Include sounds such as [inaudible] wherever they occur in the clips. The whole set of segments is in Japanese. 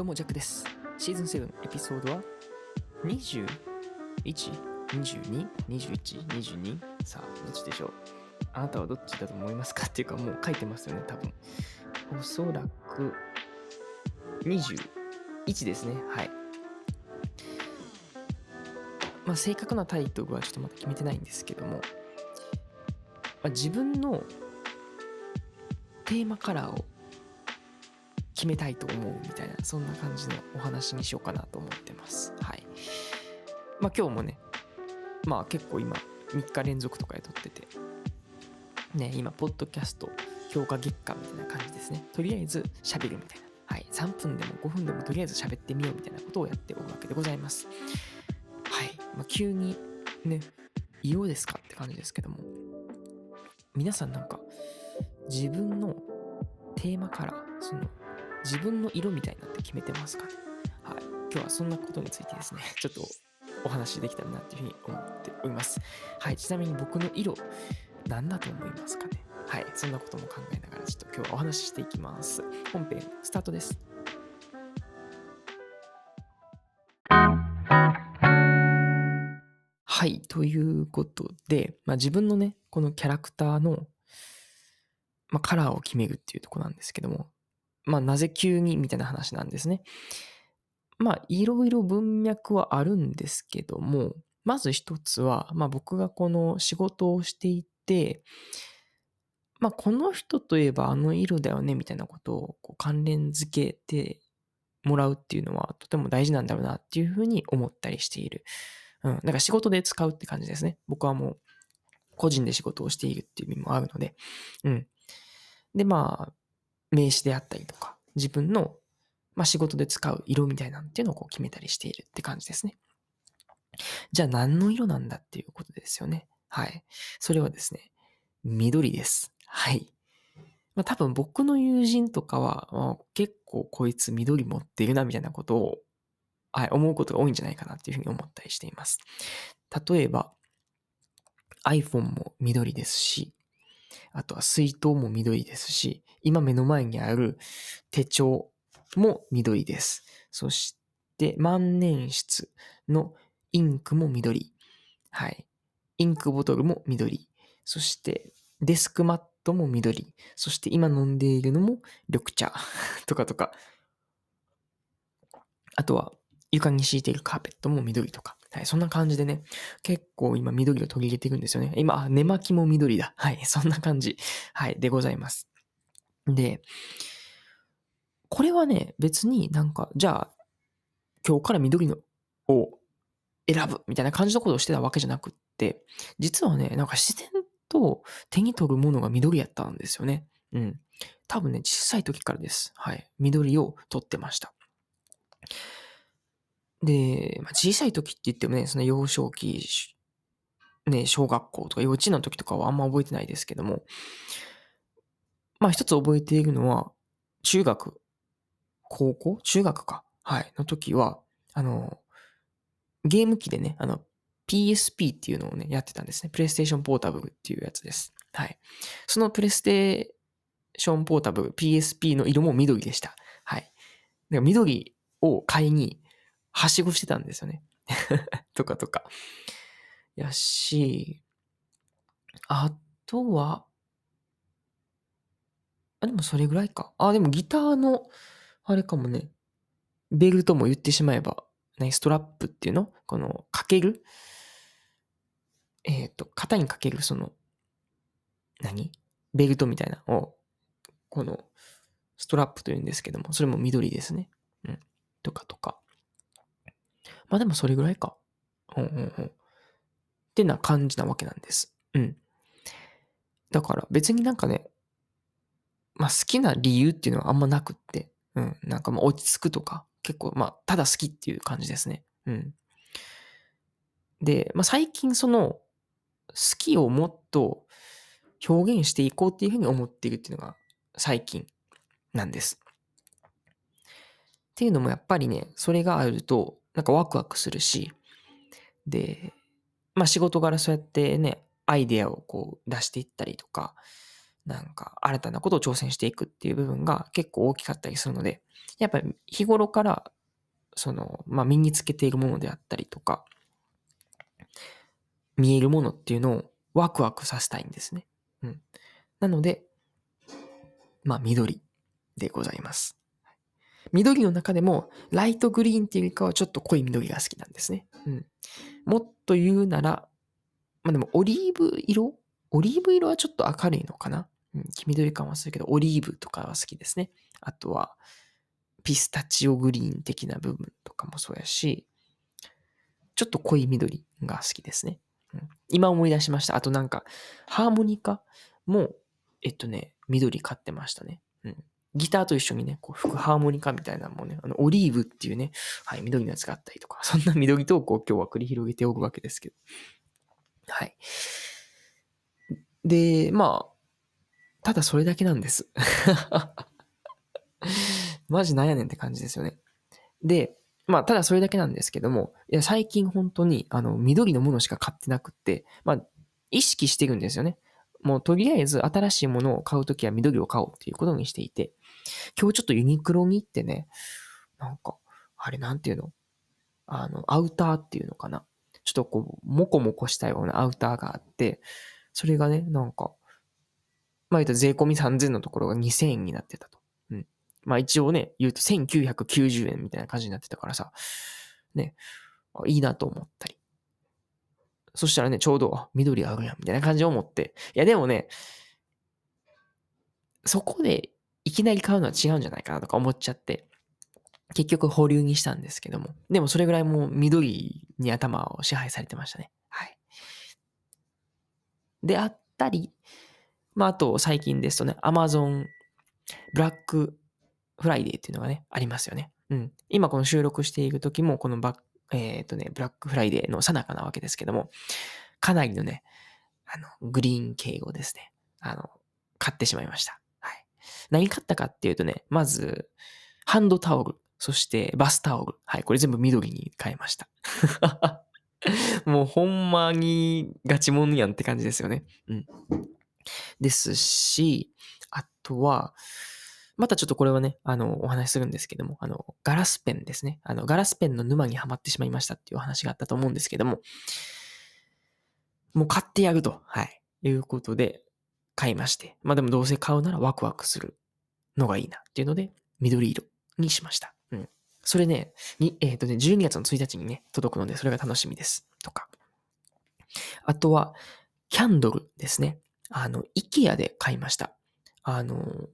どうも、ジャックです。シーズン7エピソードは 21?22?21?22? さあ、どっちでしょう？あなたはどっちだと思いますか？っていうか、もう書いてますよね、多分。おそらく21ですね。はい。まあ、正確なタイトルはちょっとまだ決めてないんですけども、まあ、自分のテーマカラーを決めたいと思うみたいな、そんな感じのお話にしようかなと思ってます。はい。まあ今日もね、まあ結構今、3日連続とかで撮ってて、ね、今、ポッドキャスト強化月間みたいな感じですね。とりあえず喋るみたいな。はい。3分でも5分でもとりあえず喋ってみようみたいなことをやっておるわけでございます。はい。まあ、急にね、色ですかって感じですけども、皆さんなんか、自分のテーマカラー、その自分の色みたいなって決めてますかねはい。今日はそんなことについてですね、[laughs] ちょっとお話できたらなっていうふうに思っております。はい。ちなみに僕の色、何だと思いますかねはい。そんなことも考えながら、ちょっと今日はお話ししていきます。本編、スタートです。はい。ということで、まあ、自分のね、このキャラクターの、まあ、カラーを決めるっていうところなんですけども、まあ、なぜ急にみたいな話なんですね。まあ、いろいろ文脈はあるんですけども、まず一つは、まあ、僕がこの仕事をしていて、まあ、この人といえばあの色だよねみたいなことをこう関連づけてもらうっていうのはとても大事なんだろうなっていうふうに思ったりしている。うん。なんか仕事で使うって感じですね。僕はもう個人で仕事をしているっていう意味もあるので。うん。で、まあ、名詞であったりとか、自分の、まあ、仕事で使う色みたいなんていうのをこう決めたりしているって感じですね。じゃあ何の色なんだっていうことですよね。はい。それはですね、緑です。はい。まあ、多分僕の友人とかは、まあ結構こいつ緑持ってるなみたいなことを、はい、思うことが多いんじゃないかなっていうふうに思ったりしています。例えば、iPhone も緑ですし、あとは水筒も緑ですし、今目の前にある手帳も緑です。そして万年筆のインクも緑。はい。インクボトルも緑。そしてデスクマットも緑。そして今飲んでいるのも緑茶 [laughs] とかとか。あとは床に敷いているカーペットも緑とか。はい、そんな感じでね、結構今緑を取り入れていくんですよね。今、寝巻きも緑だ。はい、そんな感じ。はい、でございます。で、これはね、別になんか、じゃあ、今日から緑のを選ぶみたいな感じのことをしてたわけじゃなくって、実はね、なんか自然と手に取るものが緑やったんですよね。うん。多分ね、小さい時からです。はい。緑を取ってました。で、まあ、小さい時って言ってもね、その幼少期、ね、小学校とか幼稚園の時とかはあんま覚えてないですけども、まあ一つ覚えているのは、中学、高校？中学か。はい。の時は、あの、ゲーム機でね、あの、PSP っていうのをね、やってたんですね。プレイステーションポータブルっていうやつです。はい。そのプレステーションポータブル PSP の色も緑でした。はい。で緑を買いに、はしごしてたんですよね。[laughs] とかとか。やし、あとは、あ、でもそれぐらいか。あ、でもギターの、あれかもね、ベルトも言ってしまえば、何、ストラップっていうの？この、かける？えっ、と、肩にかける、その、何？ベルトみたいなを、この、ストラップというんですけども、それも緑ですね。うん。とか。まあでもそれぐらいか。うんうんうん。ってな感じなわけなんです。うん。だから別になんかね、まあ好きな理由っていうのはあんまなくって、うん。なんかまあ落ち着くとか、結構まあただ好きっていう感じですね。うん。で、まあ最近その好きをもっと表現していこうっていうふうに思っているっていうのが最近なんです。っていうのもやっぱりね、それがあると、なんかワクワクするし、で、まあ仕事柄そうやってね、アイデアをこう出していったりとか、なんか新たなことを挑戦していくっていう部分が結構大きかったりするので、やっぱり日頃からその、まあ、身につけているものであったりとか、見えるものっていうのをワクワクさせたいんですね。うん。なので、まあ、緑でございます。緑の中でも、ライトグリーンっていうよりかはちょっと濃い緑が好きなんですね。うん。もっと言うなら、まあでも、オリーブ色？オリーブ色はちょっと明るいのかな？うん、黄緑感はするけど、オリーブとかは好きですね。あとは、ピスタチオグリーン的な部分とかもそうやし、ちょっと濃い緑が好きですね。うん、今思い出しました。あとなんか、ハーモニカも、えっとね、緑買ってましたね。うん。ギターと一緒にね、こう、吹くハーモニカみたいなのもね、あの、オリーブっていうね、はい、緑のやつがあったりとか、[laughs] そんな緑トークを今日は繰り広げておくわけですけど。はい。で、まあ、ただそれだけなんです。[laughs] マジなんやねんって感じですよね。で、まあ、ただそれだけなんですけども、いや、最近本当に、あの、緑のものしか買ってなくって、まあ、意識してるんですよね。もうとりあえず新しいものを買うときは緑を買おうっていうことにしていて、今日ちょっとユニクロに行ってね、なんか、あれなんていうの？あの、アウターっていうのかな？ちょっとこう、もこもこしたようなアウターがあって、それがね、なんか、まあ言うと税込み3000のところが2000円になってたと。うん。まあ一応ね、言うと1990円みたいな感じになってたからさ、ね、いいなと思ったり。そしたらね、ちょうど、緑あるやん、みたいな感じを思って。いや、でもね、そこでいきなり買うのは違うんじゃないかなとか思っちゃって、結局保留にしたんですけども。でもそれぐらいもう緑に頭を支配されてましたね。はい。であったり、まあ、あと最近ですとね、Amazon ブラックフライデーっていうのがね、ありますよね。うん。今この収録している時も、このバッえっ、ー、とね、ブラックフライデーの最中なわけですけども、かなりのね、あの、グリーン敬語ですね。あの、買ってしまいました。何買ったかっていうとね、まず、ハンドタオル、そしてバスタオル。はい、これ全部緑に変えました。[laughs] もうほんまにガチモンやんって感じですよね。うん。ですし、あとは、またちょっとこれはね、あの、お話しするんですけども、あの、ガラスペンですね。あの、ガラスペンの沼にはまってしまいましたっていうお話があったと思うんですけども、もう買ってやると、はい、いうことで買いまして。まあでもどうせ買うならワクワクするのがいいなっていうので、緑色にしました。うん。それね、にえっ、ー、とね、12月の1日にね、届くので、それが楽しみです。とか。あとは、キャンドルですね。あの、イケアで買いました。あの、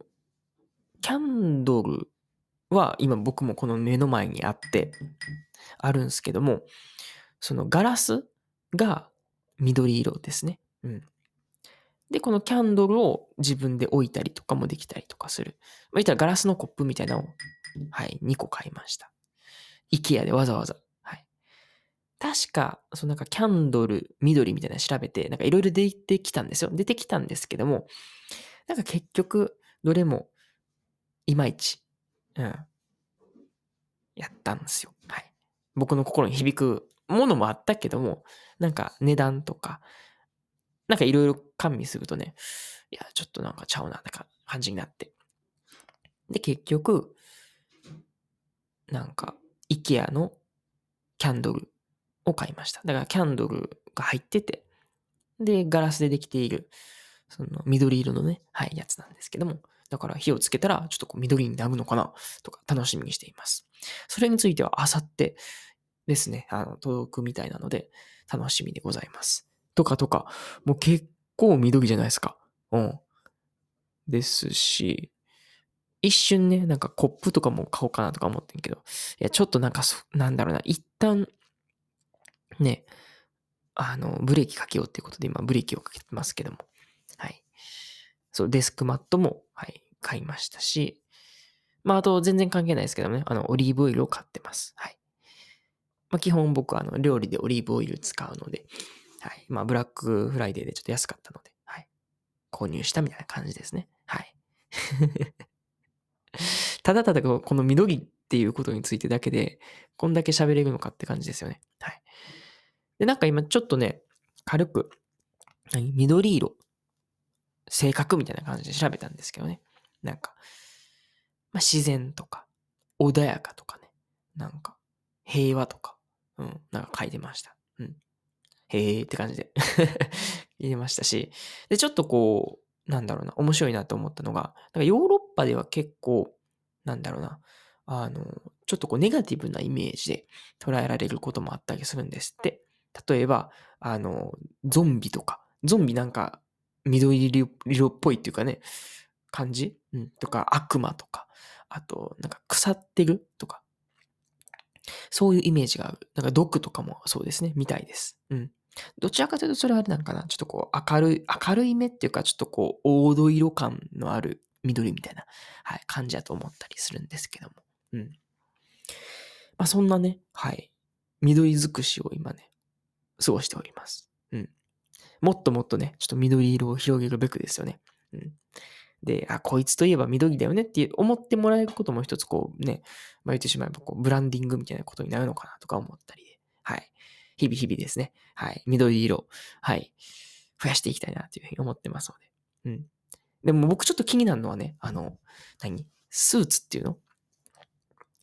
キャンドルは今僕もこの目の前にあって、あるんですけども、そのガラスが緑色ですね。うん。で、このキャンドルを自分で置いたりとかもできたりとかする。まあ、言ったらガラスのコップみたいなのを、はい、2個買いました。イケアでわざわざ。はい。確か、そのなんかキャンドル緑みたいなの調べて、なんかいろいろ出てきたんですよ。出てきたんですけども、なんか結局、どれもいまいち、うん、やったんですよ。はい。僕の心に響くものもあったけども、なんか値段とか、なんかいろいろ加味するとね、いや、ちょっとなんかちゃうな、なんか感じになって。で、結局、なんか、イケアのキャンドルを買いました。だからキャンドルが入ってて、で、ガラスでできている、その緑色のね、はい、やつなんですけども、だから火をつけたらちょっとこう緑になるのかなとか楽しみにしています。それについてはあさってですね、あの、届くみたいなので楽しみでございます。とかとか、もう結構緑じゃないですか。うん。ですし、一瞬ね、なんかコップとかも買おうかなとか思ってんけど、いや、ちょっとなんかなんだろうな、一旦、ね、あの、ブレーキかけようっていうことで今ブレーキをかけてますけども、はい。そう、デスクマットも、はい、買いましたし、まあ、あと全然関係ないですけどね、あの、オリーブオイルを買ってます。はい。まあ、基本僕はあの、料理でオリーブオイル使うので、まあ、ブラックフライデーでちょっと安かったので、はい。購入したみたいな感じですね。はい。[laughs] ただただこの緑っていうことについてだけで、こんだけ喋れるのかって感じですよね。はい。で、なんか今ちょっとね、軽く、何？緑色性格みたいな感じで調べたんですけどね。なんか、まあ、自然とか、穏やかとかね。なんか、平和とか、うん、なんか書いてました。うん。へーって感じで [laughs] 入れましたし、で、ちょっとこう、なんだろうな、面白いなと思ったのが、なんかヨーロッパでは結構、なんだろうな、あの、ちょっとこうネガティブなイメージで捉えられることもあったりするんですって。例えば、あの、ゾンビとか、ゾンビなんか緑色っぽいっていうかね、感じ？うん。とか、悪魔とか、あと、なんか腐ってるとか、そういうイメージがある。なんか毒とかもそうですね、みたいです。うん。どちらかというとそれはあれなんかな？ちょっとこう明るい、明るい目っていうか、ちょっとこう、黄土色感のある緑みたいな、はい、感じだと思ったりするんですけども。うん。まあそんなね、はい、緑尽くしを今ね、過ごしております。うん。もっともっとね、ちょっと緑色を広げるべくですよね。うん。で、あ、こいつといえば緑だよねって思ってもらえることも一つこうね、まあ、言ってしまえばこうブランディングみたいなことになるのかなとか思ったりで、はい。日々日々ですね。はい。緑色。はい。増やしていきたいなというふうに思ってますので。うん。でも僕ちょっと気になるのはね、あの、何？スーツっていうの？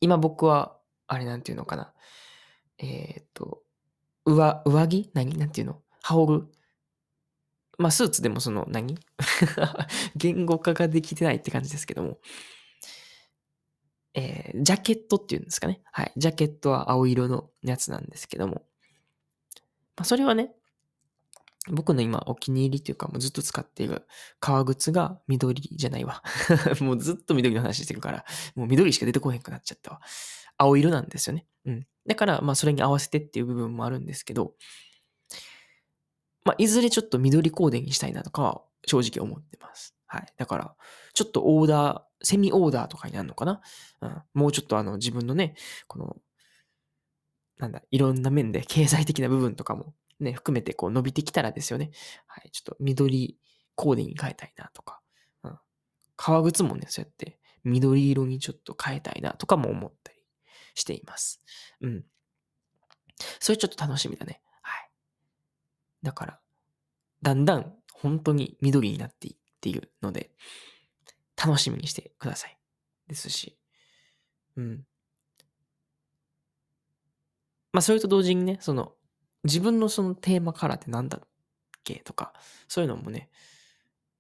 今僕は、あれなんていうのかな。えー、っと、上、上着？何？なんていうの？羽織る？まあ、スーツでもその何？[laughs] 言語化ができてないって感じですけども、えー、ジャケットっていうんですかね。はい。ジャケットは青色のやつなんですけども、まあ、それはね、僕の今お気に入りというかもうずっと使っている革靴が緑じゃないわ。[laughs] もうずっと緑の話してるから、もう緑しか出てこへんくなっちゃったわ。青色なんですよね。うん。だから、まあそれに合わせてっていう部分もあるんですけど、まあいずれちょっと緑コーデにしたいなとかは正直思ってます。はい。だから、ちょっとオーダー、セミオーダーとかになるのかな。うん。もうちょっとあの自分のね、このなんだ、いろんな面で経済的な部分とかもね、含めてこう伸びてきたらですよね。はい。ちょっと緑コーデに変えたいなとか、うん。革靴もね、そうやって緑色にちょっと変えたいなとかも思ったりしています。うん。それちょっと楽しみだね。はい。だから、だんだん本当に緑になっていっているので、楽しみにしてください。ですし、うん。まあ、それと同時にね、その、自分のそのテーマカラーって何だっけとか、そういうのもね、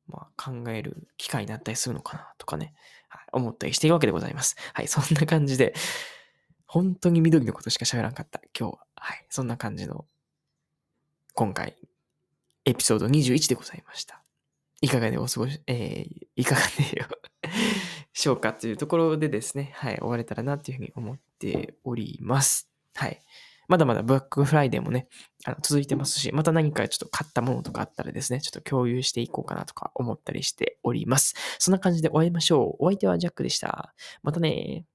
まあ、考える機会になったりするのかなとかね、はい、思ったりしているわけでございます。はい、そんな感じで、本当に緑のことしか喋らんかった、今日は。はい、そんな感じの、今回、エピソード21でございました。いかがでお過ごし、えー、いかがでよしょう [laughs] かというところでですね、はい、終われたらなというふうに思っております。はい。まだまだブラックフライデーもね、あの続いてますし、また何かちょっと買ったものとかあったらですね、ちょっと共有していこうかなとか思ったりしております。そんな感じで終わりましょう。お相手はジャックでした。またね